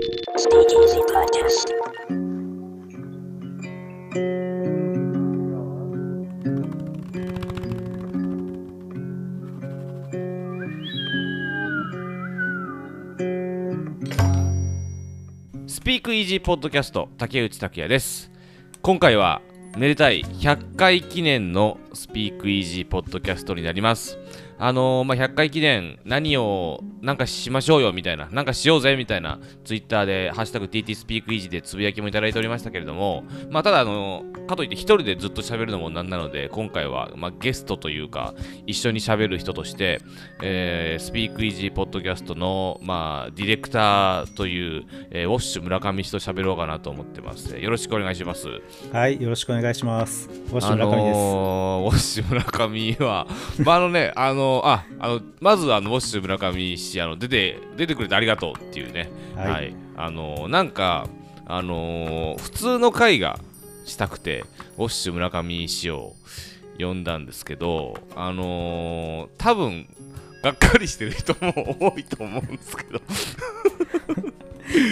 スピークイージーポッドキャスト竹内拓也です。今回はめでたい100回記念のスピークイージーポッドキャストになります。あのーまあ、100回記念何をなんかしましょうよみたいななんかしようぜみたいなツイッターで「ハッシュタグ #TT スピークイージー」でつぶやきもいただいておりましたけれども、まあ、ただあのーかといって一人でずっと喋るのもなんなので今回は、まあ、ゲストというか一緒に喋る人として、えースピークイージーポッドキャストの、まあ、ディレクターという、えーウォッシュ村上氏と喋ろうかなと思ってますよろしくお願いしますはい、よろしくお願いします。ウォッシあュ村上です。のーウォッシュ村上は、まあ、あのね、あのあ、あの、まずあの、ウォッシュ村上氏、あの、出て、出てくれてありがとうっていうね、は、はい。いあのーなんか、あのー普通の会がしたくて、ウォッシュ村上氏を呼んだんですけど、あのー多分、がっかりしてる人も多いと思うんですけど、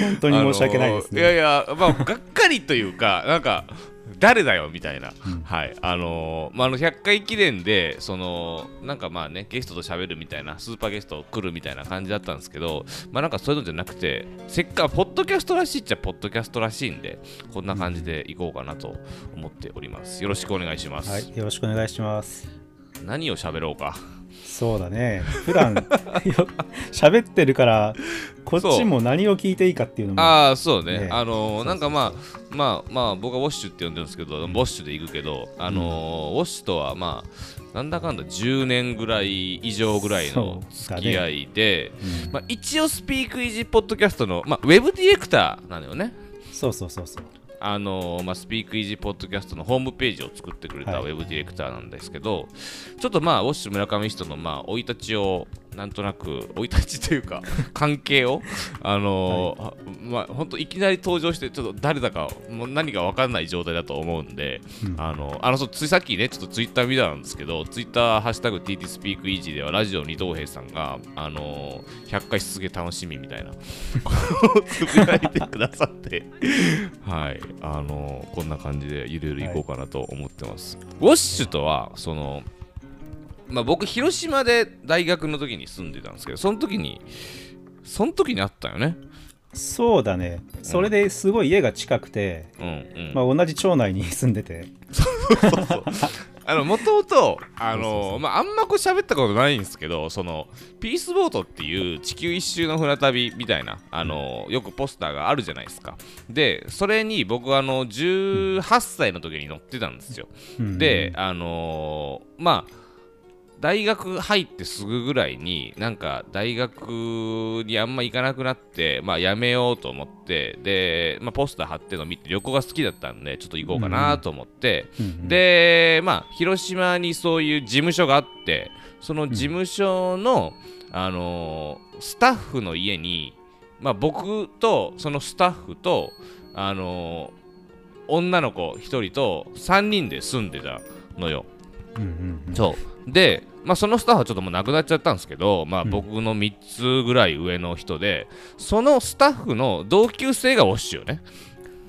本当に申し訳ないですね。あのーいやいや、まあ、がっかりというか、なんか、誰だよみたいな、うんはい、あのーまあ、あの100回記念で、そのなんかまあね、ゲストと喋るみたいな、スーパーゲスト来るみたいな感じだったんですけど、まあなんかそういうのじゃなくて、せっかく、ポッドキャストらしいっちゃ、ポッドキャストらしいんで、こんな感じでいこうかなと思っております。よろしくお願いします。はい、よろしくお願いします。何を喋ろうか。そうだね。普段よ 喋ってるから、こっちも何を聞いていいかっていうのも。ああ、そうね。ねあのーなんかまあ、まあまあ、僕はウォッシュって呼んでるんですけど、ウォッシュで行くけど、あのーウォッシュとはまあ、なんだかんだ10年ぐらい以上ぐらいの付き合いで、うんまあ、一応スピークイージーポッドキャストの、まあ、ウェブディレクターなのよね。そうそうそうそう。あのーまあ、スピークイージーポッドキャストのホームページを作ってくれたウはい。ェブディレクターなんですけど、ちょっとまあ、ウォッシュ村上氏とのまあ生い立ちを、なんとなく、生い立ちというか、関係を、あのーあまあ、本当いきなり登場して、ちょっと誰だか、もう何か分かんない状態だと思うんで、うん。あの、あの、そうついさっきね、ちょっとツイッター見たんですけど、ツイッター、ハッシュタグ TT スピークイージーでは、ラジオ二等兵さんが、あのー、100回すげえ楽しみみたいな、つぶやいてくださって、はい、あのーこんな感じでゆるゆるいこうかなと思ってます。ウォッシュとは、その、まあ僕、広島で大学の時に住んでたんですけど、その時に、その時にあったよね。そうだね。それですごい家が近くて、うんうん。まあ、同じ町内に住んでて、そうそう。あの、もともと、あんまこう喋ったことないんですけど、その、ピースボートっていう地球一周の船旅みたいな、あのよくポスターがあるじゃないですか。で、それに僕、あの、18歳の時に乗ってたんですよ。うんで、あのーまあ、大学入ってすぐぐらいになんか大学にあんま行かなくなって、まあ、辞めようと思ってで、まあ、ポスター貼ってるの見て旅行が好きだったんでちょっと行こうかなと思って、うんうんで、まあ、広島にそういう事務所があってその事務所の、あのースタッフの家に、まあ、僕とそのスタッフと、あのー女の子1人と3人で住んでたのよ。うんうんうん。そうで、まあ、そのスタッフはちょっともう亡くなっちゃったんですけど、まあ、うん僕の3つぐらい上の人で、そのスタッフの同級生がウォッシュよね。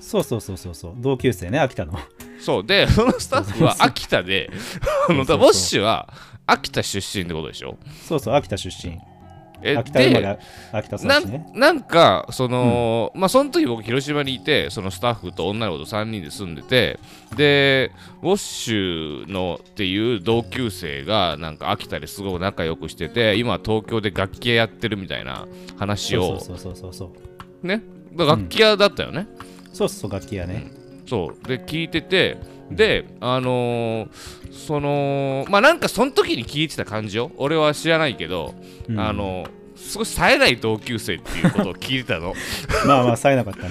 そうそうそうそうそう。同級生ね、秋田の。そうで、そのスタッフは秋田で、ウォッシュは秋田出身ってことでしょ？そうそう、秋田出身。え秋田生まれで秋田育なちね。んなんかその、まあその時僕広島にいてそのスタッフと女の子と3人で住んでてでウォッシュのっていう同級生がなんか秋田ですごく仲良くしてて今は東京で楽器屋やってるみたいな話をそうそうそうそうそう。ね？楽器屋だったよね、そうそう、楽器屋ね。そうで聞いててであのーそのまあなんかその時に聞いてた感じよ。俺は知らないけど、うん。あのすごい冴えない同級生っていうことを聞いてたの。まあまあ、冴えなかったね。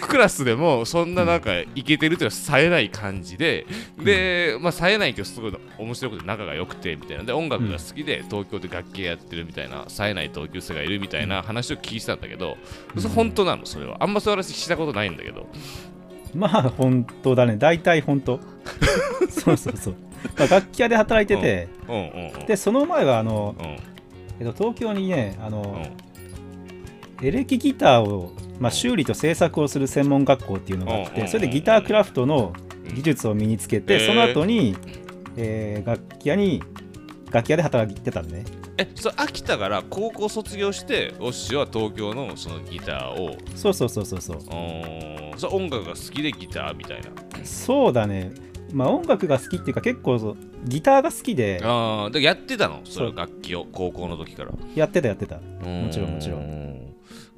クラスでもそんななんかイケてるというか冴えない感じで、で、まあ冴えないけどすごい面白くて仲が良くてみたいなで音楽が好きで東京で楽器やってるみたいな冴えない同級生がいるみたいな話を聞いてたんだけど、それ本当なのそれは。あんまそういう話したことないんだけどまあ、本当だね。大体本当。そうそうそう。まあ、楽器屋で働いてて、うんで、その前は、あの、うん。えっと、東京にね、あの、うん。エレキギターを、まあ、修理と製作をする専門学校っていうのがあってそれでギタークラフトの技術を身につけて、その後に、えー楽器屋に楽器屋で働いてたんねえそれ秋田から高校卒業してオッシュは東京のそのギターを。そうそうそうそうそう。うそれ音楽が好きでギターみたいな。そうだね。まあ音楽が好きっていうか結構ギターが好きで。ああでやってたの？それ楽器を高校の時から。やってたやってた。もちろんもちろん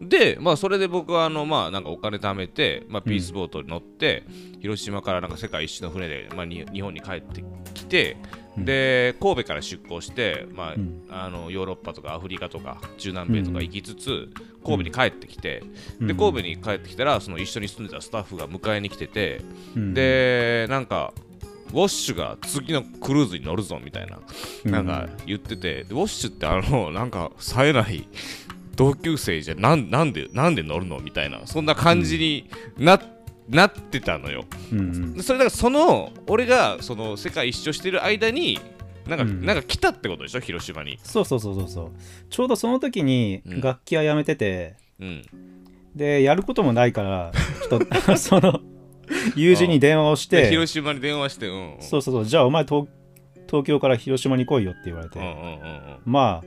でまあそれで僕はあのまあなんかお金貯めて、まあ、ピースボートに乗って、広島からなんか世界一周の船で、まあ、に日本に帰ってきて、うん。で神戸から出港して、まあうん。あのヨーロッパとかアフリカとか中南米とか行きつつ、神戸に帰ってきて、うん。で神戸に帰ってきたらその一緒に住んでたスタッフが迎えに来てて、うん。でなんかウォッシュが次のクルーズに乗るぞみたいななんか言ってて、でウォッシュってあのなんか冴えない同級生じゃなんなんでなんで乗るの？みたいなそんな感じにな,、なってたのよ。うんうん。でそれだからその俺がその世界一周してる間になんか、うん。なんか来たってことでしょ？広島に。そうそうそうそうそう。ちょうどその時にうん。楽器屋辞めてて、うん。でやることもないからちょっとその友人に電話をしでて広島に電話してうんうん。そうそうそう。じゃあお前東東京から広島に来いよって言われて、うんうんうんうん。まあ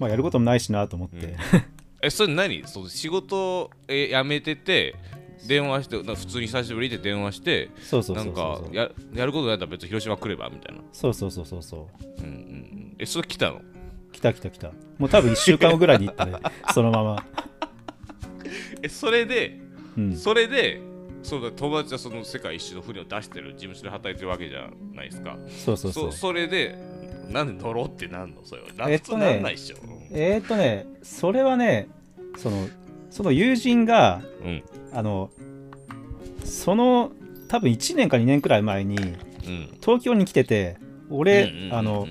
まあやることもないしなと思って、えそれ何？そう仕事え辞めてて電話して普通に久しぶりで電話してそうそうなんかややることないったら別に広島来ればみたいな。そうそうそうそうそう。うんうんうん。えそれ来たの？来た来た来た。もう多分1週間後ぐらいに行ったね。そのまま。えそれでうん。それでそうだ友達はその世界一周の船を出してる事務所で働いてるわけじゃないですか。そうそうそう。そそれでなんで乗ろうってなんの？それは。なえっとねなんないっしょ。えー、っとねそれはねそのその友人がうん。あのその多分1年か2年くらい前にうん。東京に来てて俺、うんうんうんうん。あの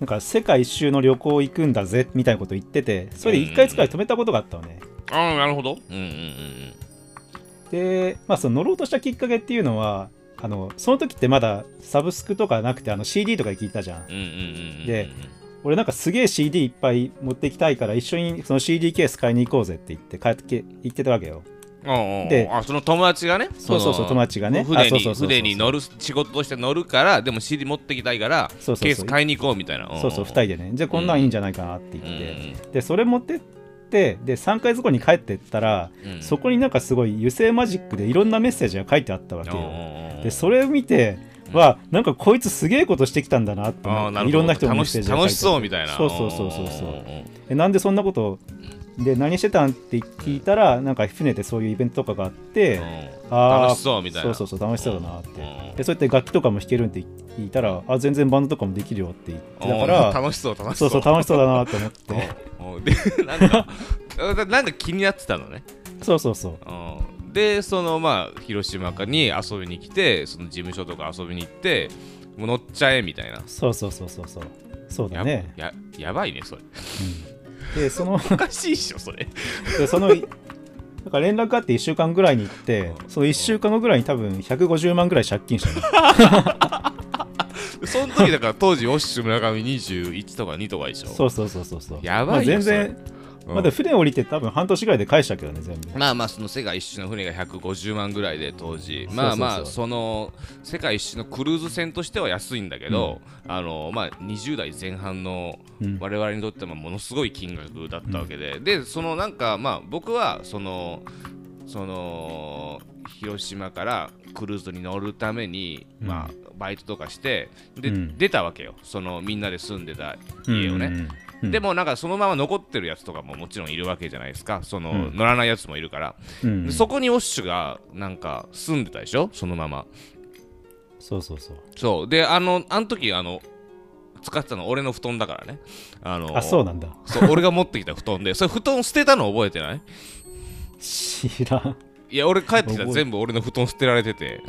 なんか世界一周の旅行行くんだぜみたいなこと言っててそれで1ヶ月くらい止めたことがあったのね、ああなるほど。うんうんうん。で、まあ、その乗ろうとしたきっかけっていうのはあのその時ってまだサブスクとかなくてあの CD とかで聞いたじゃん。で俺なんかすげえ CD いっぱい持ってきたいから一緒にその CD ケース買いに行こうぜって言って帰ってき行ってたわけよ。でであその友達がね？そうそうそうの友達がね。あ船に船に乗る仕事として乗るからでも CD 持ってきたいからそうそうそう。ケース買いに行こうみたいな。そうそう2人でね。じゃあこんなんいいんじゃないかなって言って、でそれ持ってってで3ヶ月後に帰ってったら、そこになんかすごい油性マジックでいろんなメッセージが書いてあったわけよ、でそれを見てはなんかこいつすげえことしてきたんだなっていろんな人のメッセージが書い楽しそうみたいな。そうそうそうそうそう。なんでそんなことで何してたんって聞いたらなんか船でそういうイベントとかがあって、あー楽しそうみたいな。そうそうそう楽しそうだなって、うん。でそうやって楽器とかも弾けるんっいたらあ全然バンドとかもできるよって言ってだかうんら楽しそう楽しそそううそう楽しそうだなと思って。でなんか なんか気になってたのね。そうそうそう。うんでそのまあ広島に遊びに来てその事務所とか遊びに行ってもう乗っちゃえみたいな。そうそうそうそうそう。そうだやね、ややばいねそれ。うん。でその おかしいっしょそれ。でそのなんか連絡あって1週間ぐらいに行ってその1週間後ぐらいに多分150万ぐらい借金したの その時だから当時オッシュ村上21とか2とかでしょ？そうそうそうそうそう。やばいよまあ、全然うんまだ船降りて多分半年ぐらいで返したけどね全部。まあまあその世界一周の船が150万ぐらいで当時。まあまあその世界一周のクルーズ船としては安いんだけど、あのまあ20代前半のうん。我々にとってもものすごい金額だったわけで、でそのなんかまあ僕はそのその広島からクルーズに乗るために、うん。まあバイトとかしてで、うん。出たわけよ。そのみんなで住んでた家をね、うん。うん。でもなんかそのまま残ってるやつとかももちろんいるわけじゃないですか。その、うん。乗らないやつもいるから、うんでそこにオッシュがなんか住んでたでしょ？そのまま。そうそうそう。そう。であのあの時あの使ってたの俺の布団だからね。あのあそうなんだ。そう俺が持ってきた布団で。それ布団捨てたの覚えてない？知らんいや俺帰ってきたら全部俺の布団捨てられてて。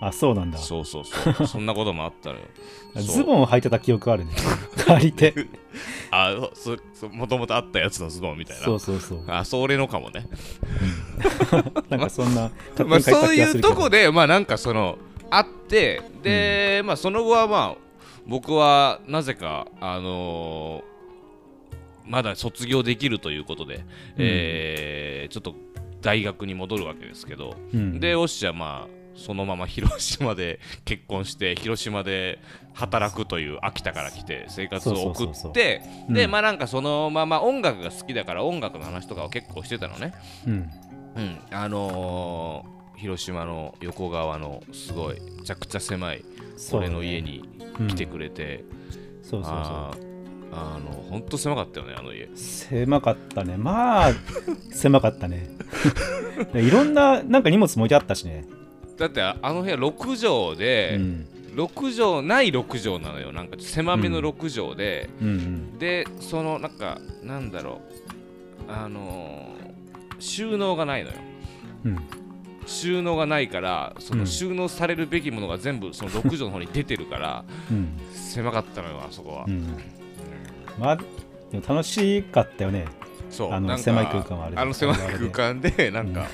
あそうなんだ。そうそうそう。そんなこともあったの。よ そう。ズボンを履いてた記憶あるね。借りて。あそそもともとあったやつのズボンみたいな。そうそうそう。あそれのかもね。なんかそんな勝まあ、そういうとこでまあなんかそのあってで、まあその後はまあ僕はなぜかあのーまだ卒業できるということで、えーちょっと大学に戻るわけですけど、うん。でオッシーはまあそのまま広島で 結婚して広島で働くという秋田から来て生活を送ってうん。でまあなんかそのまま音楽が好きだから音楽の話とかを結構してたのね。うん。うん。あのー広島の横川のすごいめちゃくちゃ狭い俺の家に来てくれて、そうそうあそーあの本当狭かったよねあの家。う狭かったね。まあ 狭かったね。いろんななんか荷物置いてあったしね、だってああの部屋6畳で、うん。6畳ない6畳なのよ。なんか狭めの6畳で、うんうん、でそのなんかなんだろう。あのー収納がないのよ。うん。収納がないからそうのん。収納されるべきものが全部その6畳の方に出てるからうん。狭かったのよあそこは、うんまあでも楽しかったよね。そうあの狭い空間はあれで。あの狭い空間でなんか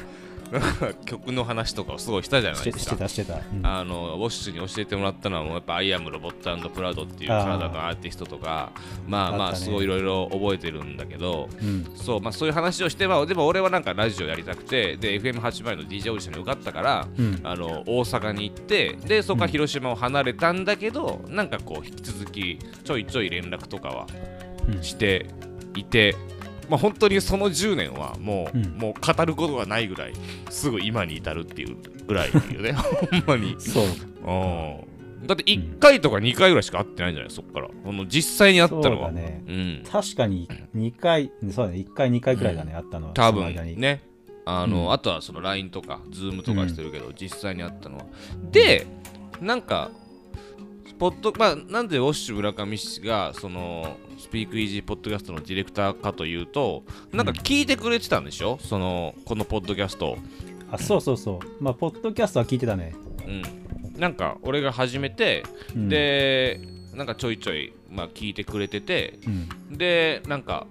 曲の話とかをすごいしたじゃなしてしていですかたしてた、うん。あのウォッシュに教えてもらったのはもうやっぱ「アイアムロボットプラウド」っていうカナダのアーティストとかまあまあすごいいろいろ覚えてるんだけどうん。そうまあそういう話をしてまあでも俺はなんかラジオやりたくてで FM80 の DJ オーディションに受かったからうん。あの大阪に行ってでそこから広島を離れたんだけど、なんかこう引き続きちょいちょい連絡とかはうん。していて、まあ、本当にその10年はもう,、うん。もう語ることがないぐらいすぐ今に至るっていうぐらいよね。ほんまに。そう。うん。だって1回とか2回ぐらいしか会ってないんじゃないそっから。この実際に会ったのは。だね。うん。確かに2回そうだね。1回2回くらいだね、あったのは多分ね。あの、うん。あとはその LINE とか Zoom とかしてるけど、実際に会ったのは。でなんかポッドまあなんでウォッシュ村上氏がそのスピークイージーポッドキャストのディレクターかというとなんか聞いてくれてたんでしょ、そのこのポッドキャスト。をあそうそうそう。まあポッドキャストは聞いてたね、うん。なんか俺が始めて、うん、でなんかちょいちょい、まあ、聞いてくれててうん。でなんか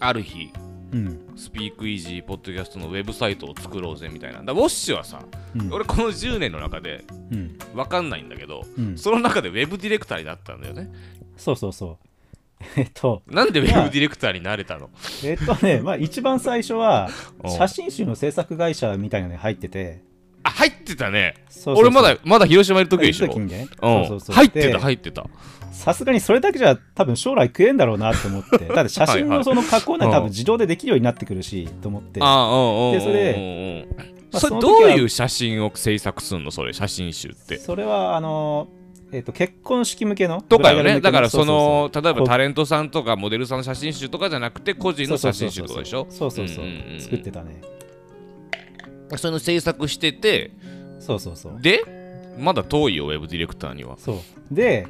ある日うん。スピークイージーポッドキャストのウェブサイトを作ろうぜみたいな。だウォッシュはさ、うん。俺この10年の中でうん。分かんないんだけど、うん。その中でウェブディレクターになったんだよね。そうそうそう えっとなんでウェブディレクターになれたの？えっとねまあ一番最初は うん。写真集の制作会社みたいなのに入ってて。あ、入ってたね。俺まだ、まだ広島いる時でしょ？ね。う入ってでた、入ってた。さすがにそれだけじゃ多分将来食えんだろうなと思って。だって写真のその加工なんてうん多分自動でできるようになってくるしと思って。あ。でそれまあそれどういう写真を制作すんの？それ、写真集って。それはあのえっと結婚式向けのとかよね。だからその、例えばタレントさんとかモデルさんの写真集とかじゃなくて、個人の写真集とかでしょ？そうそうそう,、んんん作ってたね。その制作してて、そうそうそう。で、まだ遠いよ、ウェブディレクターには。そう。で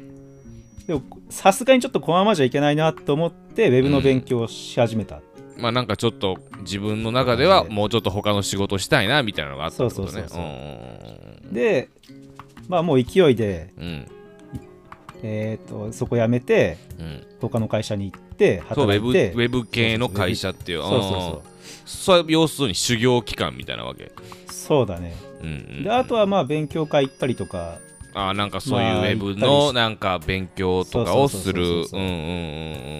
でもさすがにちょっとこのままじゃいけないなと思ってウェブの勉強をし始めた、まあなんかちょっと自分の中ではもうちょっと他の仕事したいなみたいなのがあったってことね。そうそうそうそう。うん。でまあもう勢いで、うん。えー、とそこ辞めてうん。他の会社に行ってそうウェブウ働いてェブ系の会社っていう。そうそうそう。うんそう要するに修行期間みたいなわけ？そうだね。うんうんであとはまあ勉強会行ったりとか。あーなんかそういうまあウェブのなんか勉強とかをする。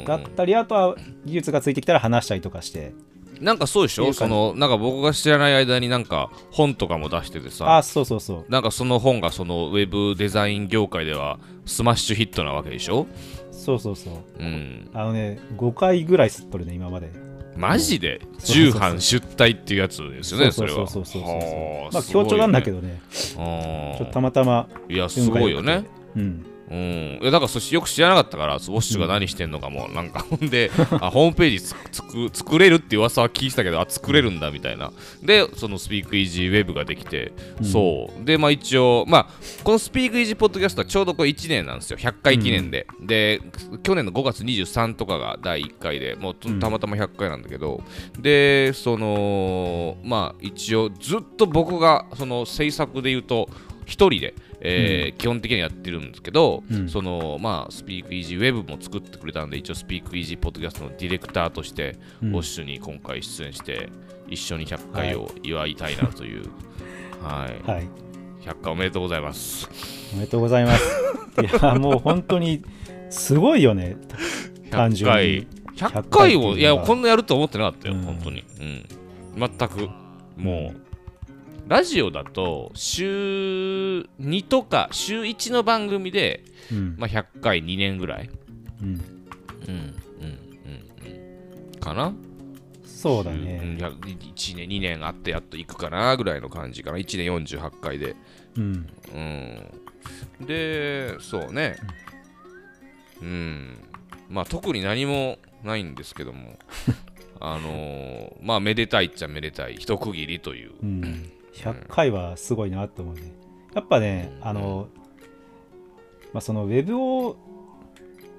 だったりあとは技術がついてきたら話したりとかしてなんかそうでしょ？そのなんか僕が知らない間になんか本とかも出しててさ。あそうそうそう。なんかその本がそのウェブデザイン業界ではスマッシュヒットなわけでしょ？そうそうそう。うん。あのね5回ぐらい吸っとるね今まで。マジで？重版出退っていうやつですよねそれは。そうそうそうそうまあ強調なんだけどどね。ちょっとたままたまいやすごいよね。うんうん、いやだからそしよく知らなかったからウォッシュが何してんのかも、なんかほんであホームページつつく作れるって噂は聞いてたけどあ作れるんだみたいな。でそのスピークイージーウェブができて、うん。そう。でまあ一応まあこのスピークイージーポッドキャストはちょうどこれ1年なんですよ。100回記念で、で去年の5月23とかが第1回でもうたまたま100回なんだけど、でそのまあ一応ずっと僕がその制作で言うと一人で、えー基本的にはやってるんですけど、うん。そのまあスピークイージーウェブも作ってくれたんで一応スピークイージーポッドキャストのディレクターとして、うん。ウォッシュに今回出演して一緒に100回を祝いたいなという、はい。はい。100回おめでとうございます。おめでとうございます。いやもう本当にすごいよね。単100純回に。100回。を100回っていうのが。いやこんなやると思ってなかったよ、うん。本当に。うん。全く。もうラジオだと週2とか週1の番組で、うん。まあ、100回2年ぐらい。うん。うんうんうんうん。かな？そうだうんね1年2年あってやっと行くかなぐらいの感じかな。1年48回で。うん。うん。でそうね。うん。まあ特に何もないんですけども。あのーまあめでたいっちゃめでたい。一区切りという。うん100回はすごいなと思うね。やっぱねあのまあそのウェブを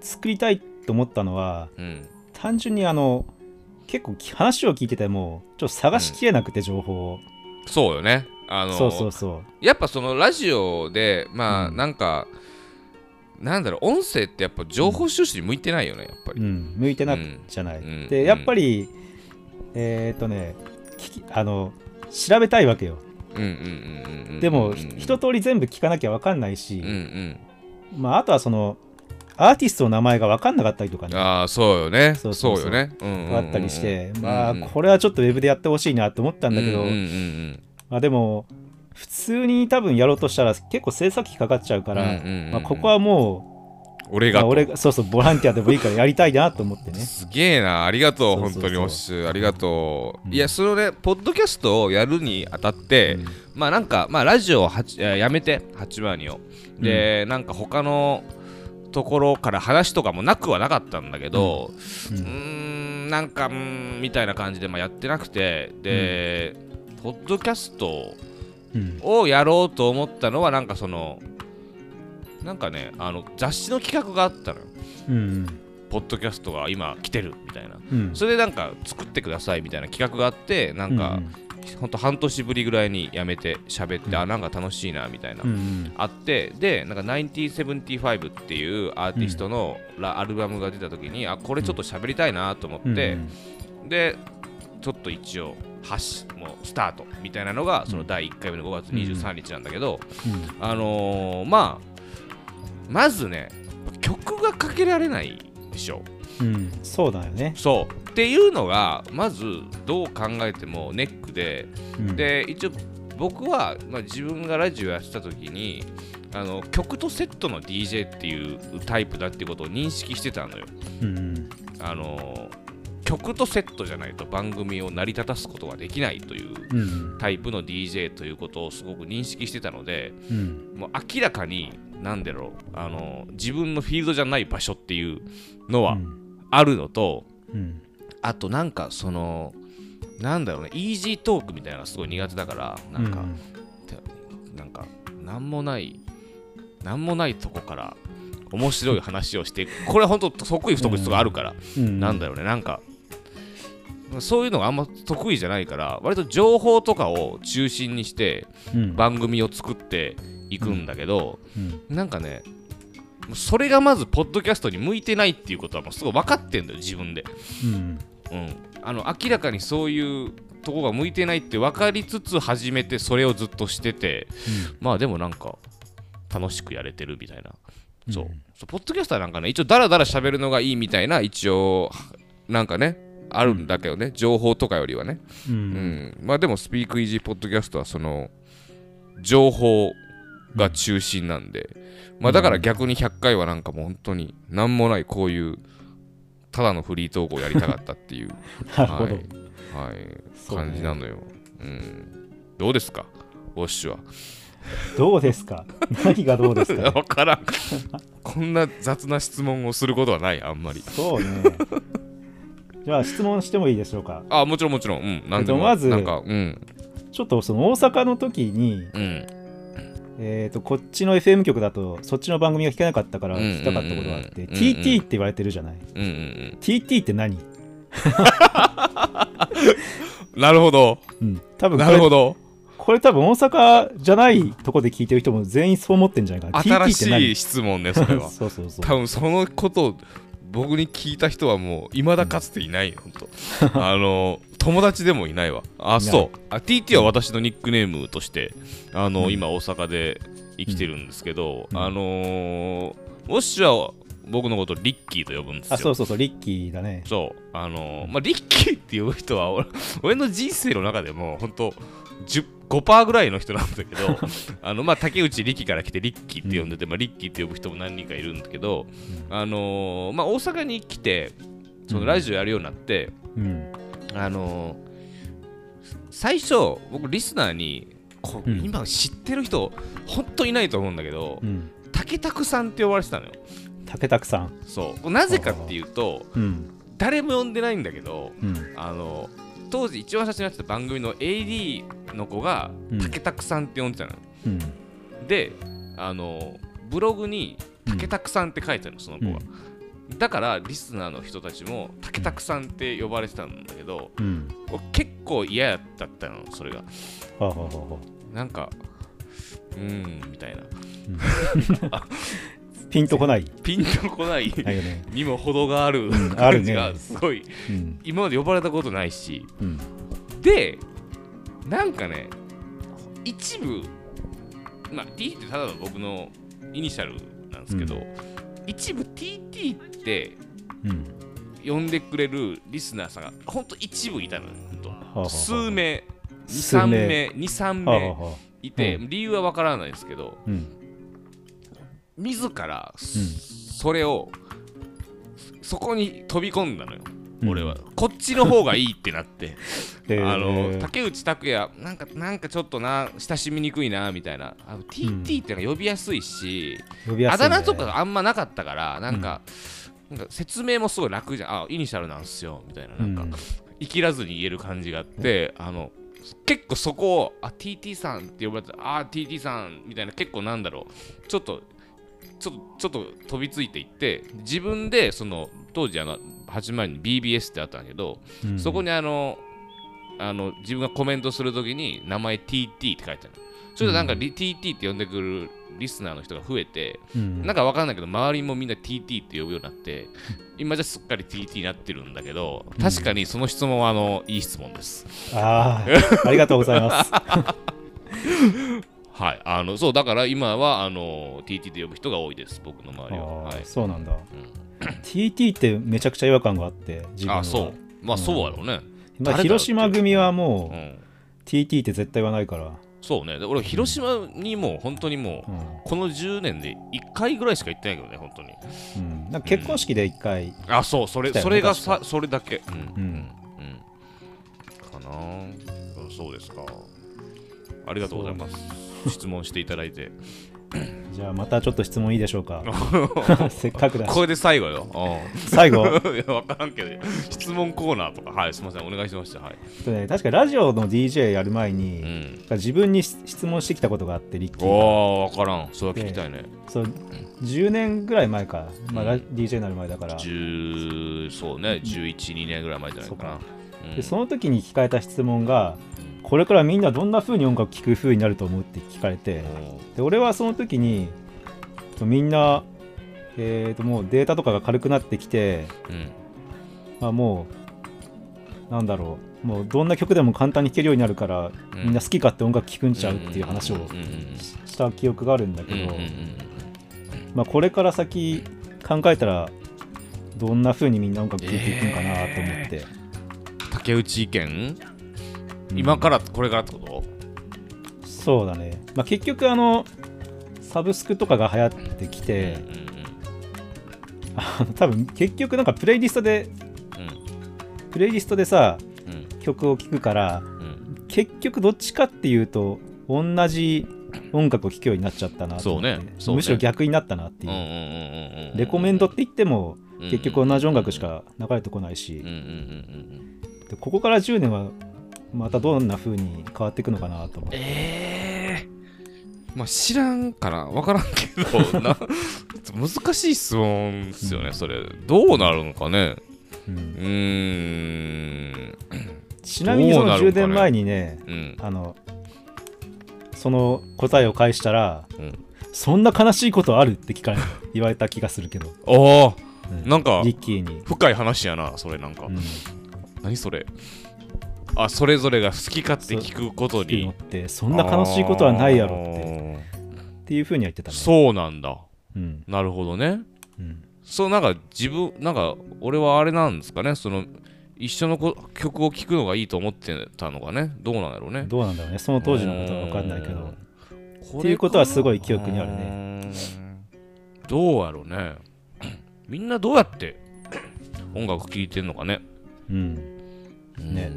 作りたいと思ったのはうん。単純にあの結構話を聞いててもちょっと探しきれなくて情報を、そうよね。あのーそうそうそやっぱそのラジオでまあうん。なんか、なんだろう音声ってやっぱ情報収集に向いてないよねやっぱう、り、うん、向いてなくうんじゃない、うん。でやっぱりえーっとねあの調べたいわけよでも、うん一通り全部聞かなきゃ分かんないし、うんうん。まあ、あとはそのアーティストの名前が分かんなかったりとかね。ああそうよね。そうそうよね、うんうんうんあったりして、まあこれはちょっとウェブでやってほしいなと思ったんだけど、うんうんうんまあ、でも普通に多分やろうとしたら結構制作費かかっちゃうから、うんうんうんうん。まあ、ここはもう、俺がと。まあ俺がそうそうボランティアでもいいからやりたいなと思ってね。すげえな。ありがとう本当におっしゅありがとう、うん。いやそのねポッドキャストをやるにあたって、まあなんかまあラジオをやめて8万人を。で、なんか他のところから話とかもなくはなかったんだけどううんーんなんかんみたいな感じでまあやってなくてで、ポッドキャストうん。をやろうと思ったのはなんかそのなんかねあの雑誌の企画があったのよ。うんポッドキャストが今来てるみたいな。うん。それでなんか作ってくださいみたいな企画があってなんか、ほんと半年ぶりぐらいにやめて喋って、うん。あなんか楽しいなみたいな、うんうん。あってでなんか9075っていうアーティストのラ、アルバムが出た時にあこれちょっと喋りたいなと思うんって、でちょっと一応発しもうスタートみたいなのがその第1回目の5月23日なんだけど、うん。あのーまあまずね曲がかけられないでしょ。うんそうだよね、そう。っていうのがまずどう考えてもネックでうん、で一応僕は、まあ、自分がラジオやってた時にあの曲とセットの DJ っていうタイプだっていうことを認識してたのよ。うんあの曲とセットじゃないと番組を成り立たすことができないといううんタイプの DJ ということをすごく認識してたのでうん。もう明らかに何だろうあの自分のフィールドじゃない場所っていうのはあるのと、うん。あとなんかそのなんだろうねイージートークみたいなのがすごい苦手だからなんか、なんかなんもないなんもないとこから面白い話をしてこれは本当得意不得意とかあるから、うん。なんだろうねなんかそういうのがあんま得意じゃないから割と情報とかを中心にしてうん。番組を作っていくんだけど、うん。なんかねそれがまずポッドキャストに向いてないっていうことはもうすごい分かってんだよ自分で、うん。うん、あの明らかにそういうとこが向いてないって分かりつつ始めてそれをずっとしててまあでもなんか楽しくやれてるみたいな、そううん。そう。ポッドキャストはなんかね一応ダラダラ喋るのがいいみたいな一応なんかねあるんだけどね情報とかよりはね。ううんん、まあでもスピークイージーポッドキャストはその情報が中心なんで、まあだから逆に100回はなんかもう本当に何もないこういうただのフリートークをやりたかったっていう。はい、はい。感じなのよ、うん、どうですか？ウォッシュは。どうですか？何がどうですか？分からん。こんな雑な質問をすることはないあんまり。そうね。じゃあ質問してもいいでしょうか？あもちろんもちろん。うん。なんでも、えっとまずなんかうん。ちょっとその大阪の時に、うんえー、とこっちの FM 局だとそっちの番組が聞けなかったから聞きたかったことがあって、うんうんうん。うん TT って言われてるじゃない、うんうん TT って何、う んなるほど。うん、多分これなるほど。これ多分大阪じゃないとこで聞いてる人も全員そう思ってんじゃないかな。新し何い質問ねそれは。そうそうそう。多分そのことを僕に聞いた人はもういまだかつていないよ、ほんとあの友達でもいないわ。あそう。あ TT は私のニックネームとしてあの、うん。今大阪で生きてるんですけど、うん。あのーウォッシュはウ僕のことリッキーと呼ぶんですよ。あそうそうそうリッキーだね。そう。あのーまあリッキーって呼ぶ人は俺俺の人生の中でも本当10 5%ぐらいの人なんだけど あのまあ竹内力から来てリッキーって呼んでて、まあ、リッキーって呼ぶ人も何人かいるんだけど、あのーまあ、大阪に来てそのラジオやるようになって、うん。あのー最初僕リスナーにこううん。今知ってる人本当いないと思うんだけど、うん。竹拓さんって呼ばれてたのよ。竹拓さん。そう。なぜかっていうとうん。誰も呼んでないんだけどうん。あの当時一番最初にやってた番組の AD の子がうん。竹拓さんって呼んでたのよ、うん。であのブログに竹拓さんって書いてあるのその子が、だからリスナーの人たちも竹拓さんって呼ばれてたんだけどうん。俺結構嫌だったのそれが。はなんかうーんみたいな。あ ピンとこない。ピンとこない。ね。にも程がある感じがすごい。うん。今まで呼ばれたことないし。うん。でなんかね一部まあ T ってただの僕のイニシャルなんですけど、う一部 TT ってうん。呼んでくれるリスナーさんがほんと一部いたのと数名数23名名23名いて、う理由はわからないですけどうん自ら、それをそこに飛び込んだのよ、うん。俺は。こっちの方がいいってなって。えー。あの竹内拓也なんかなんかちょっとな親しみにくいなみたいな。あの TT ってのが呼びやすいし、呼びやすいね。あだ名とかあんまなかったからなんか,、なんか説明もすごい楽じゃん。あイニシャルなんすよみたいな。なんか、うん。生きらずに言える感じがあって、あの結構そこをあ TT さんって呼ばれてあ TT さんみたいな。結構なんだろう。ちょっとちょっとちょっと飛びついていって自分でその当時あの始まりに BBS ってあったんだけど、うんそこにあのあの自分がコメントするときに名前 TT って書いてある。それでなんかリ、TT って呼んでくるリスナーの人が増えて、うんなんかわかんないけど周りもみんな TT って呼ぶようになって今じゃすっかり TT になってるんだけど確かにその質問はあのいい質問です。ああありがとうございます はい。あのそうだから今はあの TT で呼ぶ人が多いです。僕の周りは。あはい。ーそうなんだ。TT ってめちゃくちゃ違和感があって自分はあそう。まあそうやろうね。まあ、広島組はもう、うん。TT って絶対言わないから、そうね。で俺広島にもう本当にもううん。この10年で1回ぐらいしか行ってないけどね本当に。うん、なんか結婚式で一回、あそう。それそれが確さそれだけ。うん。うん。うん。うん。かな。うんそうですか。ありがとうございます質問していただいて。じゃあまたちょっと質問いいでしょうか。せっかくだし。これで最後よ。うん。最後？いや分からんけど。質問コーナーとか。はいすみません。お願いしました。はい。とね確かラジオの DJ やる前うに、ん。自分に質問してきたことがあってリッキーが。おお分からん。それは聞きたいね。そう10年ぐらい前か、まあラうん DJ になる前だから。10そうね。1112年ぐらい前じゃないかな。うん。でその時に聞かれた質問がこれからみんなどんな風に音楽聴く風になると思うって聞かれてで俺はその時にみんな、えー、ともうデータとかが軽くなってきて、うん。まあ、もうなんだろうもうどんな曲でも簡単に弾けるようになるから、うん。みんな好き勝手音楽聴くんちゃうっていう話をした記憶があるんだけど、まあ、これから先考えたらどんな風にみんな音楽聴いていくんかなと思って、竹内意見？うん今からこれからってこと？そうだね、まあ、結局あのサブスクとかが流行ってきて、あの多分結局なんかプレイリストでプレイリストでさうん。うん曲を聴くからうん。うん結局どっちかっていうと同じ音楽を聴くようになっちゃったなそうね。ね。むしろ逆になったなっていう、うんうんうんうんうんレコメンドって言ってもうん結局同じ音楽しか流れてこないし、うんうんうんうんでここから10年はまたどんな風に変わっていくのかなと思って。ええまあ知らんから分からんけどな。難しい質問ですよねそれ。どうなるのかね。うん。うーん。ちなみにその10どうなるのかね。年前にねうん。あのその答えを返したらうん。そんな悲しいことあるって聞かれ 言われた気がするけど、おおうん。なんかリッキーに、深い話やなそれなんか、うん、何それあそれぞれが好き勝手聞くことに。ってそんな悲しいことはないやろって。っていうふうには言ってたね。そうなんだ。うん。なるほどね。うん。そうなんか自分なんか俺はあれなんですかね。その一緒のこ曲を聴くのがいいと思ってたのがね。どうなんだろうね。どうなんだろうね。その当時のことは分かんないけど。っていうことはすごい記憶にあるね。どうやろうね。みんなどうやって音楽聴いてんのかね。うん。ね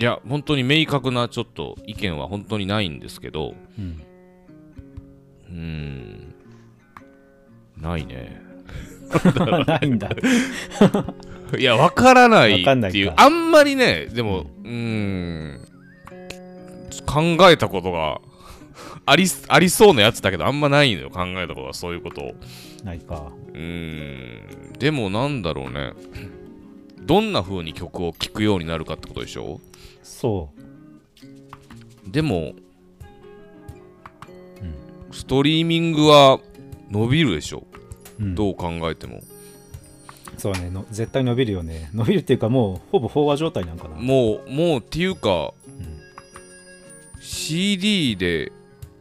いや本当に明確なちょっと意見は本当にないんですけどうん。うん。ないね。ないんだ。いや分からないわかんないっていうか。あんまりねでもうーん。考えたことがありありそうなやつだけどあんまないのよ。考えたことはそういうことを。ないか。うーん。でもなんだろうね。どんな風に曲を聴くようになるかってことでしょ？そう。でも、ストリーミングは伸びるでしょ、うん。どう考えても。そうね。の絶対伸びるよね。伸びるっていうかもうほぼ飽和状態なんかな。もうもうっていうかうん。CD で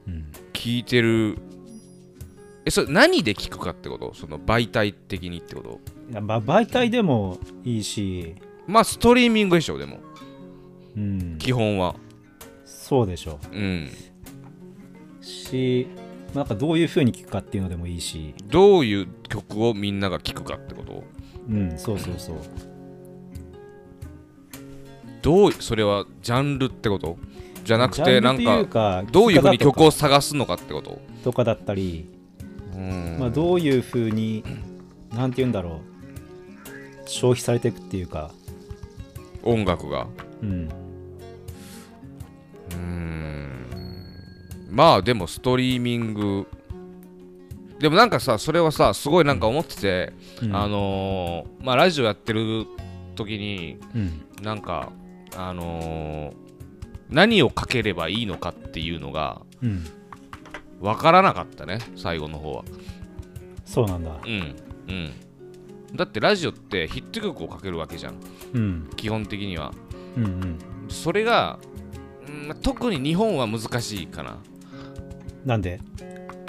うん。聴いてる。えそれ何で聴くかってこと？その媒体的にってこと？いやまあ媒体でもいいし。まあストリーミングでしょでもうん。基本は。そうでしょう。ん。うしなんかどういう風に聴くかっていうのでもいいし。どういう曲をみんなが聴くかってこと？うんそうそうそう。どうそれはジャンルってこと？じゃなくてなんかか。どういうふうに曲を探すのかってこと？とかだったり、うん。まあ、どういう風になんて言うんだろう。消費されていくっていうか。音楽が。うんうーん。まあでもストリーミング。でもなんかさそれはさすごいなんか思ってて、うん。あのーまあラジオやってる時にうん。なんかあのー何をかければいいのかっていうのがうん。分からなかったね最後の方は。そうなんだ。うんうん。だってラジオってヒット曲をかけるわけじゃん。うん。基本的には。うんうん。それが、特に日本は難しいかな。なんで？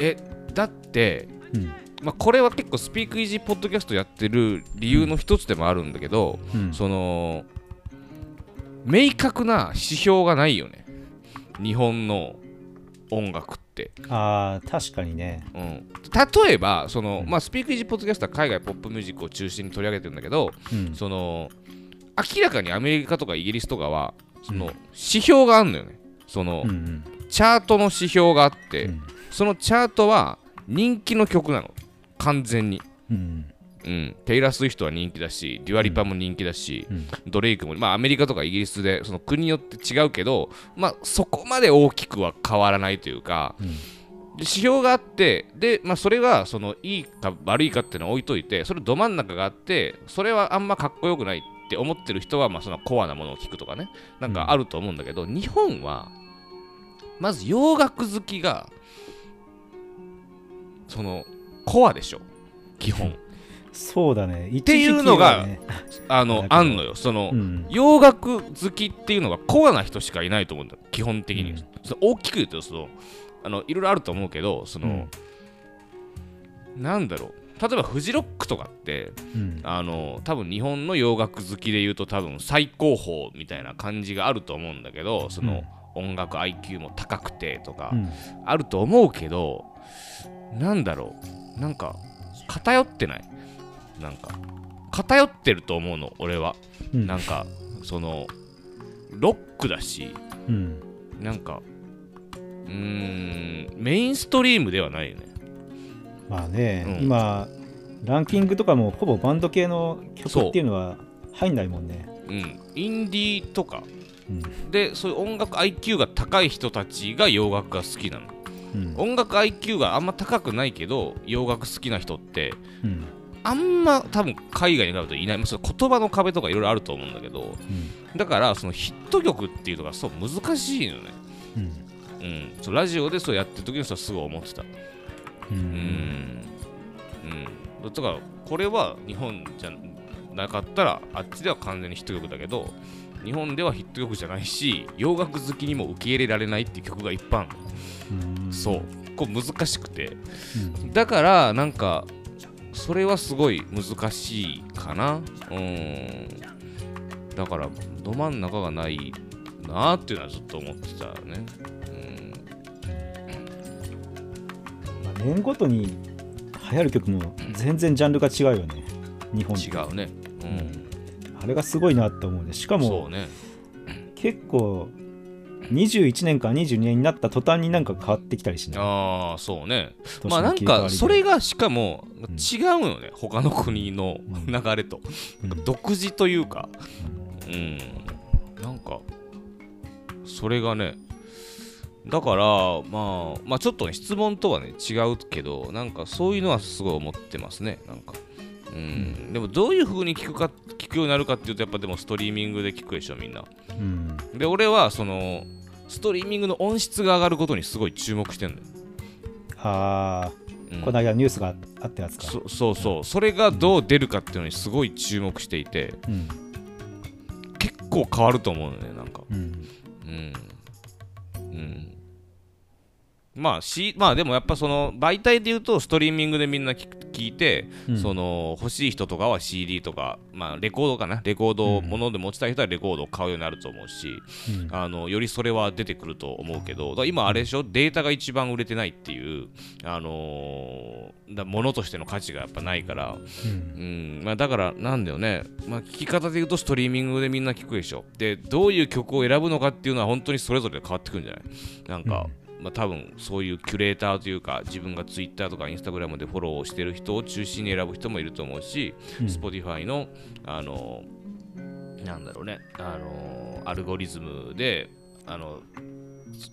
えだってうん。まあ、これは結構スピークイージーポッドキャストやってる理由の一つでもあるんだけど、うん。その明確な指標がないよね。日本の音楽って、あー確かにね。うん、例えばその、うん。まあ、スピークイージーポッドキャストは海外ポップミュージックを中心に取り上げてるんだけどうん。その明らかにアメリカとかイギリスとかはそのうん指標があるのよね。その、うんうん。チャートの指標があって、うん。そのチャートは人気の曲なの。完全に。うんうん、テイラー・スウィフトは人気だし、デュアリパも人気だし、うん。ドレイクも、まあ、アメリカとかイギリスでその国によって違うけど、まあ、そこまで大きくは変わらないというか、うん。で指標があって、でまあ、それがそのいいか悪いかっていうのを置いといて、それど真ん中があって、それはあんまかっこよくないって思ってる人は、まあ、そのコアなものを聞くとかね、なんかあると思うんだけど、日本は、まず洋楽好きが、そのコアでしょ、基本。そうだね。っていうのがあのあんのよ。その、うん、洋楽好きっていうのがコアな人しかいないと思うんだ。基本的に、うん。その大きく言うとそのあのいろいろあると思うけどその、なんだろう例えばフジロックとかってうん。あの多分日本の洋楽好きで言うと多分最高峰みたいな感じがあると思うんだけどその、音楽 IQ も高くてとかうん。あると思うけど、なんだろうなんか偏ってない？なんか偏ってると思うの俺は。うん。なんかそのロックだしうん。なんかうーんメインストリームではないよねまあね、うん。今ランキングとかもほぼバンド系の曲っていうのは入んないもんね。うん。インディーとか。うん。でそういう音楽 IQ が高い人たちが洋楽が好きなの。うん。音楽 IQ があんま高くないけど洋楽好きな人ってうん。あんま多分海外に比べるといない、まあ、その言葉の壁とかいろいろあると思うんだけど。うん。だからそのヒット曲っていうのがそう難しいのね。うん。うん。そうラジオでそうやってる時にそうすごい思ってたうん。うん。だからこれは日本じゃなかったらあっちでは完全にヒット曲だけど日本ではヒット曲じゃないし洋楽好きにも受け入れられないっていう曲がいっぱいあるそうこう難しくてうん。だからなん。かそれはすごい難しいかなうん。だからど真ん。中がないなっていうのはずっと思ってたね、年ごとに流行る曲も全然ジャンルが違うよね。日本違うね。うん。あれがすごいなって思うね。しかも、ね、結構21年から22年になった途端になんか変わってきたりしない？ああそうね。まあなんかそれがしかも違うよね、うん、他の国の流れと、うん、なん。か独自というか。うん、うん、なんかそれがねだからまあまあちょっとね質問とはね違うけどなんかそういうのはすごい思ってますね。なんか。うん、でもどういう風に聞くか聞くようになるかっていうとやっぱでもストリーミングで聞くでしょみんな、うん、で俺はそのストリーミングの音質が上がることにすごい注目してんのよ。ああ、うん、この間ニュースがあったやつか。そそうそう、それがどう出るかっていうのにすごい注目していて、うん、結構変わると思うのねなんか。うん、うんまあし、まあでもやっぱその媒体で言うとストリーミングでみんな聞いて、うん、その欲しい人とかは CD とか、まあ、レコードかな？レコードもので持ちたい人はレコードを買うようになると思うし、うん、あのよりそれは出てくると思うけど今あれでしょ？データが一番売れてないっていう、あのー、だものとしての価値がやっぱないから、うん、まあ、だからなんだよね、まあ、聞き方で言うとストリーミングでみんな聞くでしょ。でどういう曲を選ぶのかっていうのは本当にそれぞれ変わってくるんじゃない？なんか、まあ、多分そういうキュレーターというか自分が Twitter とか Instagram でフォローしてる人を中心に選ぶ人もいると思うし、うん、Spotify のあのなんだろうねあのアルゴリズムであの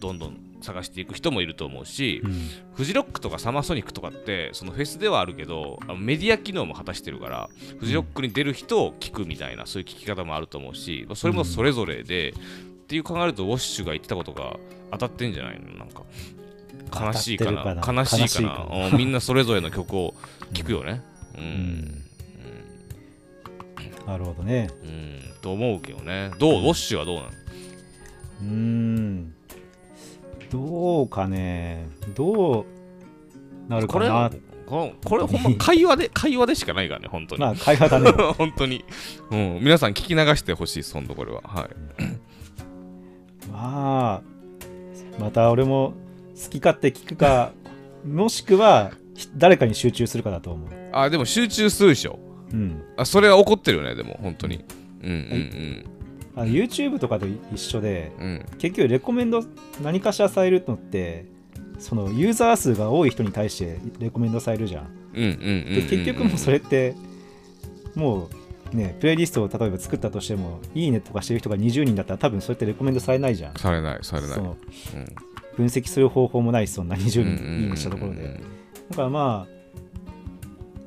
どんどん探していく人もいると思うし、うん、フジロックとかサマーソニックとかってそのフェスではあるけどメディア機能も果たしてるからフジロックに出る人を聞くみたいなそういう聞き方もあると思うしそれもそれぞれで、っていう考えるとウォッシュが言ってたことが当たってんじゃないの？なんか悲しいかな？悲しいかな？みんなそれぞれの曲を聴くよね。うん、うん、なるほどね。うんと思うけどね。どう？ウォッシュはどうなの？うん。どうかね。どうなるかな？これこれほんま会話で 会話でしかないからね本当に。まあ会話だね。本当に、うん、皆さん聞き流してほしいです本当これは。はい。まあまた俺も好き勝手聞くかもしくは誰かに集中するかだと思う。あでも集中するでしょ。うん。あそれは起こってるよねでも本当に。うんうんうん。あ YouTube とかと一緒で、うん、結局レコメンド何かしらされるのってそのユーザー数が多い人に対してレコメンドされるじゃん。で結局もうそれってもうね、プレイリストを例えば作ったとしても、いいねとかしてる人が20人だったら、多分そうやってレコメンドされないじゃん。されない、されない。うん分析する方法もないし、そんな20人いいねしたところで。だからまあ、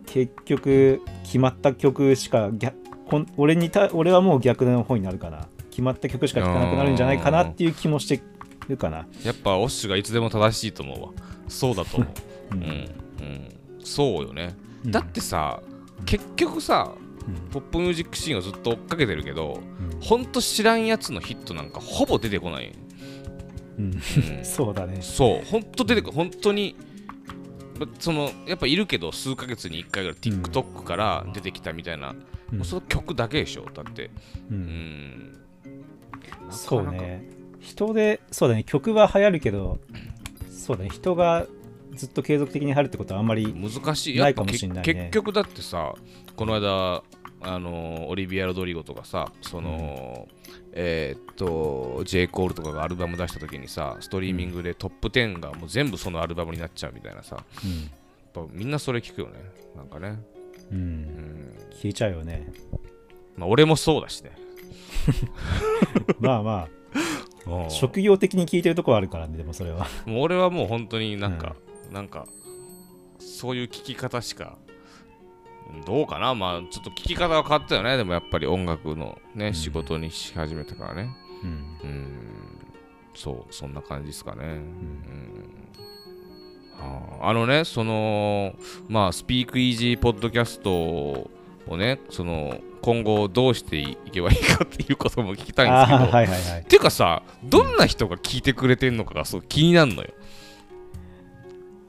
結局、決まった曲しか逆俺にた、俺はもう逆の方になるかな。決まった曲しか聴かなくなるんじゃないかなっていう気もしてるかな。やっぱ、オッシュがいつでも正しいと思うわ。そうだと思う。うん、うん、うん。そうよね。だってさ、結局さ、ポップミュージックシーンをずっと追っかけてるけど、うん、ほんと知らんやつのヒットなんかほぼ出てこない、うん、うん、そうだね。そう。ほんと出てこ本当にそのやっぱいるけど数ヶ月に1回ぐらい TikTok から出てきたみたいな、うん、その曲だけでしょだって。うん、そうね。人でそうだね。曲は流行るけどそうだね。人がずっと継続的に入るってことはあんまり難しい。ないかもしれない、ね、結局だってさこの間あのオリビア・ロドリゴとかさその、うん、えー、っと J. コールとかがアルバム出した時にさストリーミングでトップ10がもう全部そのアルバムになっちゃうみたいなさ、うん、やっぱみんなそれ聞くよね。なんかね。うん、うん、聞いちゃうよね。まあ俺もそうだしね。まあまあ。職業的に聞いてるとこあるからねでもそれは。もう俺はもう本当になんか、うん、なんかそういう聞き方しかどうかな？まあちょっと聞き方が変わったよね。でもやっぱり音楽のね、うん、仕事にし始めたからね。うん。うん。そうそんな感じですかね。うん、あのねそのまあスピークイージーポッドキャストをねその今後どうしていけばいいかっていうことも聞きたいんですけど、はいはいはい、っていうかさどんな人が聞いてくれてるのかがそう気になるのよ。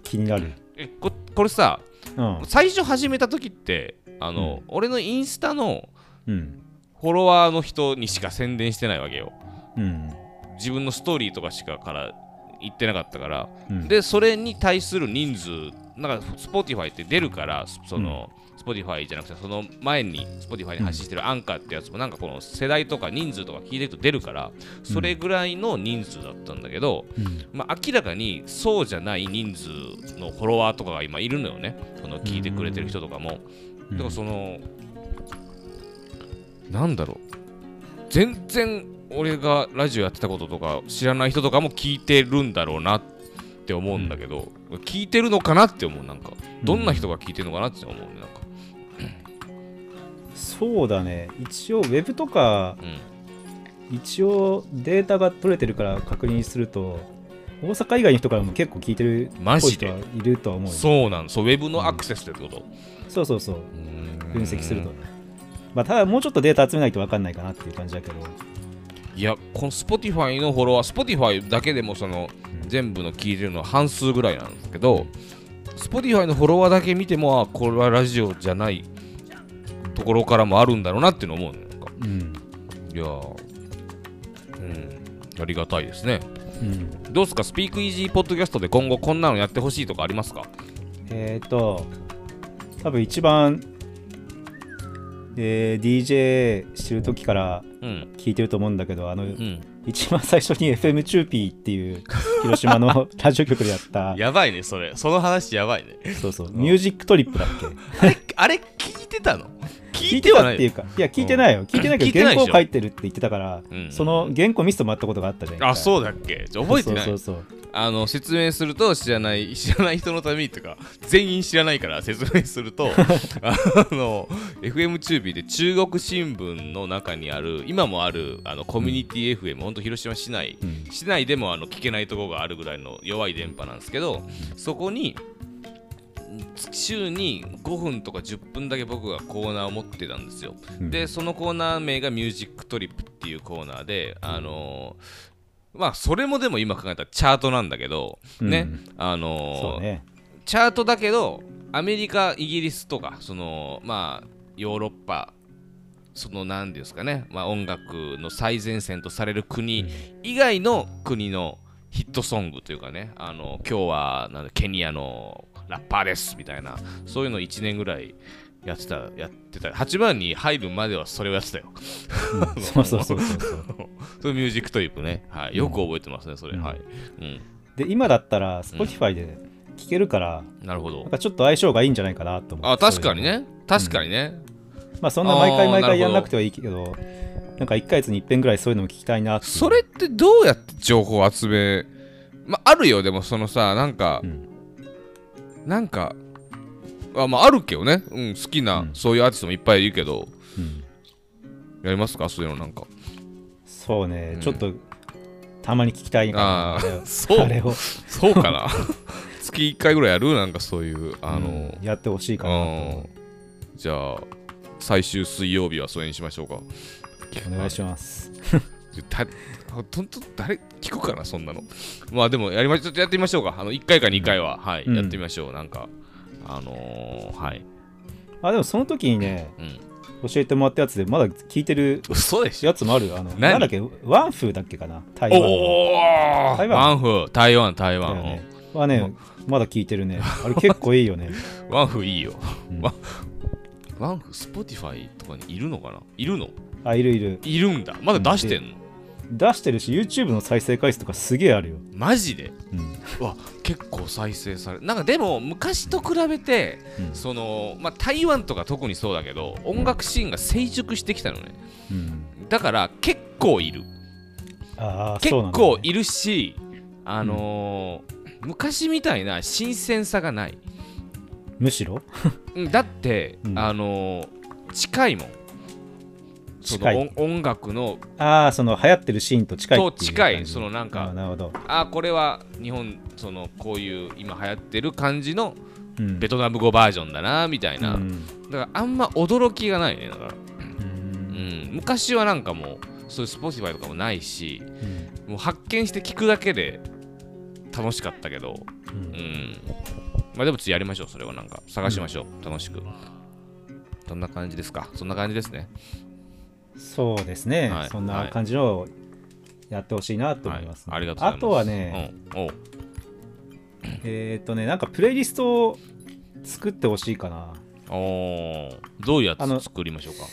気になる。えここれさうん。最初始めた時ってあの、うん。俺のインスタのうん。フォロワーの人にしか宣伝してないわけよ。うん。自分のストーリーとかしかから言ってなかったから、うん。でそれに対する人数なんか Spotify って出るからその、Spotify じゃなくてその前に Spotify に発信してるアンカーってやつもなんかこの世代とか人数とか聞いてると出るからそれぐらいの人数だったんだけど、うん。まあ、明らかにそうじゃない人数のフォロワーとかが今いるのよね。その聞いてくれてる人とかも、だからそのなんだろう。全然俺がラジオやってたこととか知らない人とかも聞いてるんだろうなって思うんだけど、聞いてるのかなって思う。なんかどんな人が聞いてるのかなって思うね。なんかそうだね。一応ウェブとかうん。一応データが取れてるから確認すると大阪以外の人からも結構聞いてるマジで？いるとは思うよそうなんそうウェブのアクセスってこと、そうそうそう。分分析するとね。まあただもうちょっとデータ集めないと分かんないかなっていう感じだけど。いやこの Spotify のフォロワー Spotify だけでもそのうん。全部の聞いてるのは半数ぐらいなんですけど Spotify のフォロワーだけ見てもあこれはラジオじゃないところからもあるんだろうなっていうの思うねなんかうん。いやー。うん。ありがたいですね。うん。どうですか？スピークイージーポッドキャストで今後こんなのやってほしいとかありますか？えっ、ー、と多分一番えー DJ してる時からうん。聞いてると思うんだけどあの、うん。一番最初に FM チューピーっていう広島の ラジオ局でやったやばいねそれ。その話やばいね。そうそう。ミュージックトリップだっけ？あれあれ聞いてたの？聞聞いてはないたっていうかいや聞いてないよ。聞いてないけど聞いてないでしょ。原稿書いてるって言ってたから、うん。その原稿見せてもらったことがあったじゃんあそううだっけ？じゃあ覚えてない。そうそうそうあの説明すると知らない知らない人のためにとか 全員知らないから説明すると あの FM チュービーで中国新聞の中にある今もあるあのコミュニティ FM、本当広島市内。うん。市内でもあの聞けないところがあるぐらいの弱い電波なんですけどそこに週に5分とか10分だけ僕がコーナーを持ってたんですよ。うん。でそのコーナー名が「ミュージックトリップ」っていうコーナーであのーまあそれもでも今考えたらチャートなんだけど、ねうん。あのーね。チャートだけどアメリカイギリスとかそのまあヨーロッパその何ですかね、まあ、音楽の最前線とされる国以外の国のヒットソングというかねあの今日はなんだケニアのラッパーですみたいな。そういうの1年ぐらいやってたやってた。8番に入るまではそれをやってたよ。うん。そうそうそうそう。そうミュージックトリップね、はい、よく覚えてますねそれ、うん。はい、うん、で今だったら Spotify で聞けるから、なるほど。なんかちょっと相性がいいんじゃないかなと思ってあ確かにね。確かにね、まあそんな毎回毎回やんなくてはいいけどなんか1ヶ月に一遍ぐらいそういうのも聞きたいなそれってどうやって情報を集めまああるよ。でもそのさなんか、うんなんかあまああるけどね、うん、好きな、うん。そういうアーティストもいっぱいいるけど。うん。やりますか？そういうのなんか。そうね、うん。ちょっとたまに聞きたいな。ああれをあそう。あれを。そうかな。月1回ぐらいやる？なんかそういうあの、うん。やってほしいかなと。思うん。じゃあ最終水曜日はそれにしましょうか。うお願いしますたほとんど誰聞くかなそんなの。まあでもやりまちょっとやってみましょうか。あの1回か2回は、はい、うん。やってみましょう。なんかあのー、はい。あでもその時にねうん。教えてもらったやつでまだ聞いてるやつもあるあの何？なんだっけ？ワンフーだっけかな？台湾の。おお台湾？ワンフ台湾台湾、ね。はねまだ聞いてるね。あれ結構いいよね。う んワンフいいよ、うん。ワンワンフスポティファイとかにいるのかな？いるの？あいるいる。いるんだ。まだ出してんの、出してるし YouTube の再生回数とかすげえあるよ、マジで？うん。うわ結構再生されなんかでも昔と比べてうん。そのまあ台湾とか特にそうだけど音楽シーンが成熟してきたのね。うん、だから結構いる。結ああそうなんだ、構いるしあのー昔みたいな新鮮さがない。むしろ？うんだって、うん。あのー近いもんその音音楽のああその流行ってるシーンと近いと近い。そのなんかあーなるほど、あこれは日本そのこういう今流行ってる感じのうん、ベトナム語バージョンだなみたいな、うん。だからあんま驚きがないねだか。ら、ううん。ん、昔はなんかもうそういう Spotify とかもないしうん。もう発見して聞くだけで楽しかったけど、うん。うん、まあでもちょっとやりましょう、それはなんか。探しましょう、楽しく。そんな感じですか。そんな感じですね。そうですね、はい。そんな感じのをやってほしいなと思います、ね。はい。ありがとうございます。あとはね、えーっとねなんかプレイリストを作ってほしいかな。おー。どういうやつ作りましょうか？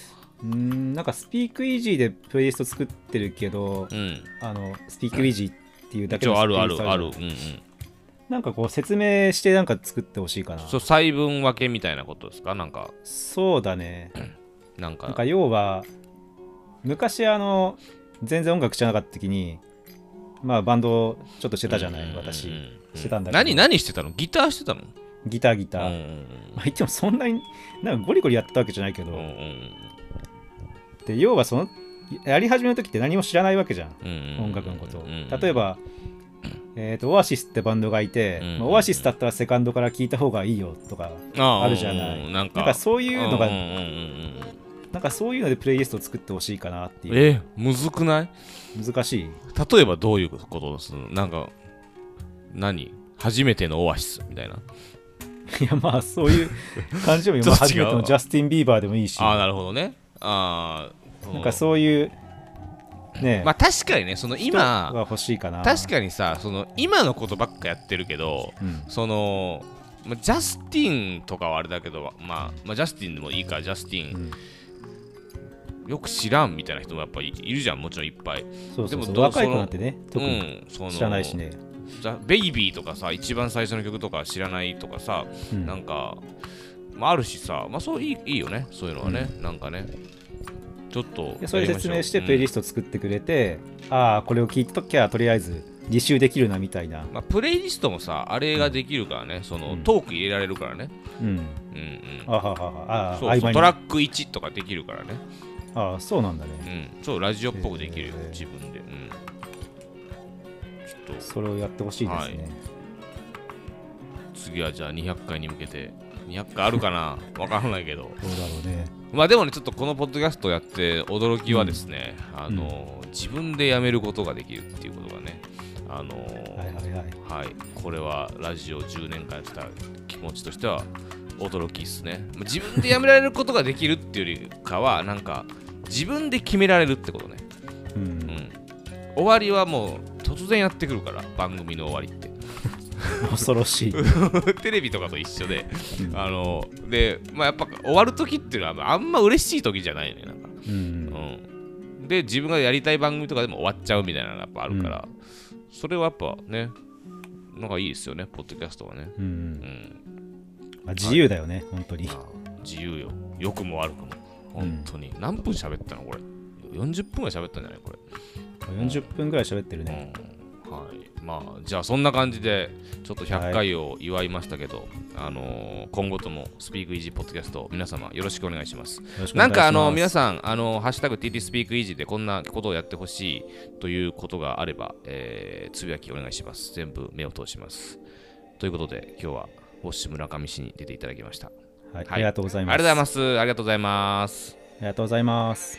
うーんなんかスピークイージーでプレイリスト作ってるけど、うん。あのスピークイージーっていうだけ一の応あるあるある。うんうん。なんかこう説明してなんか作ってほしいかな。そう、細分分けみたいなことですか？なんか、そうだね。なんか。なんか要は昔あの全然音楽知らなかった時にまあバンドちょっとしてたじゃない、うんうんうん私。してたんだけど。何、何してたの？ギターしてたの？ギターギター、うんうんまあ言ってもそんなになんかゴリゴリやったわけじゃないけど、うんうんうん。で要はそのやり始めの時って何も知らないわけじゃん。うんうんうん音楽のこと。をうんうん。例えば、えー、とオアシスってバンドがいて、うんまあオアシスだったらセカンドから聴いた方がいいよとかああるじゃない。うんなんかなんかそういうのが、うんうんうんうんなんかそういうのでプレイリストを作ってほしいかなっていう。えむずくない？難しい。例えばどういうことですなんか何？初めてのオアシスみたいな。いやまあそういう感じでも 初めてのジャスティン・ビーバーでもいいし。ああなるほどね。ああなんかそういうね。まあ確かにねその今欲しいかな。確かにさその今のことばっかやってるけどうん。そのまあジャスティンとかはあれだけど、まあ、まあジャスティンでもいいからジャスティン、うんよく知らんみたいな人もやっぱりいるじゃんもちろんいっぱい。そうそうでもどそう若い子そのなんてね特にうん、その知らないしね、ザベイビーとかさ一番最初の曲とか知らないとかさ、うん。なんか、まあ、あるしさまあそういいいいよねそういうのはね、なんかね。ちょっとでそれ説明してプレイリススト作ってくれて、ああこれを聞いときゃとりあえず履修できるなみたいな。ト、まあ、プレイリストもさあれができるからねその、うん。トーク入れられるからね。うん。うんうん。あははは。あそうトラック1とかできるからねああそうなんだうね、ん。そうラジオっぽくできるよ、へー。自分で。うん。ちょっと。それをやってほしいですね、次はじゃあ200回に向けて。200回あるかな？わからないけど。どうだろうね。まあでもねちょっとこのポッドキャストやって驚きはですね、あの自分でやめることができるっていうことがねあのはいはいはい。はい。これはラジオ10年間やってた気持ちとしては驚きっすね。まあ自分でやめられることができるっていうよりかはなんか自分で決められるってことね。ううん。ん終わりはもう突然やってくるから番組の終わりって。恐ろしい、テレビとかと一緒で。うん。あのでまあやっぱ終わる時っていうのはあんま嬉しい時じゃないよ。ねなんか。うん。うん、で自分がやりたい番組とかでも終わっちゃうみたいなのがやっぱあるから、それはやっぱねなんかいいですよねポッドキャストはね、うん。うん。まあ、自由だよね、本当に。まあ自由よ。良くも悪くも本当に、何分喋ったのこれ？40分ぐらい喋ったんじゃないこれ？40分ぐらい喋ってるね、うん。はい。まあじゃあそんな感じでちょっと100回を祝いましたけど、あのー今後ともスピークイージーポッドキャスト皆様よろしくお願いします。なんかあの皆さん、あのハッシュタグ TT スピークイージーでこんなことをやってほしいということがあれば、えーつぶやきお願いします。全部目を通します。ということで、今日はウォッシュ村上市に出ていただきました。ありがとうございます。ありがとうございます。ありがとうございます。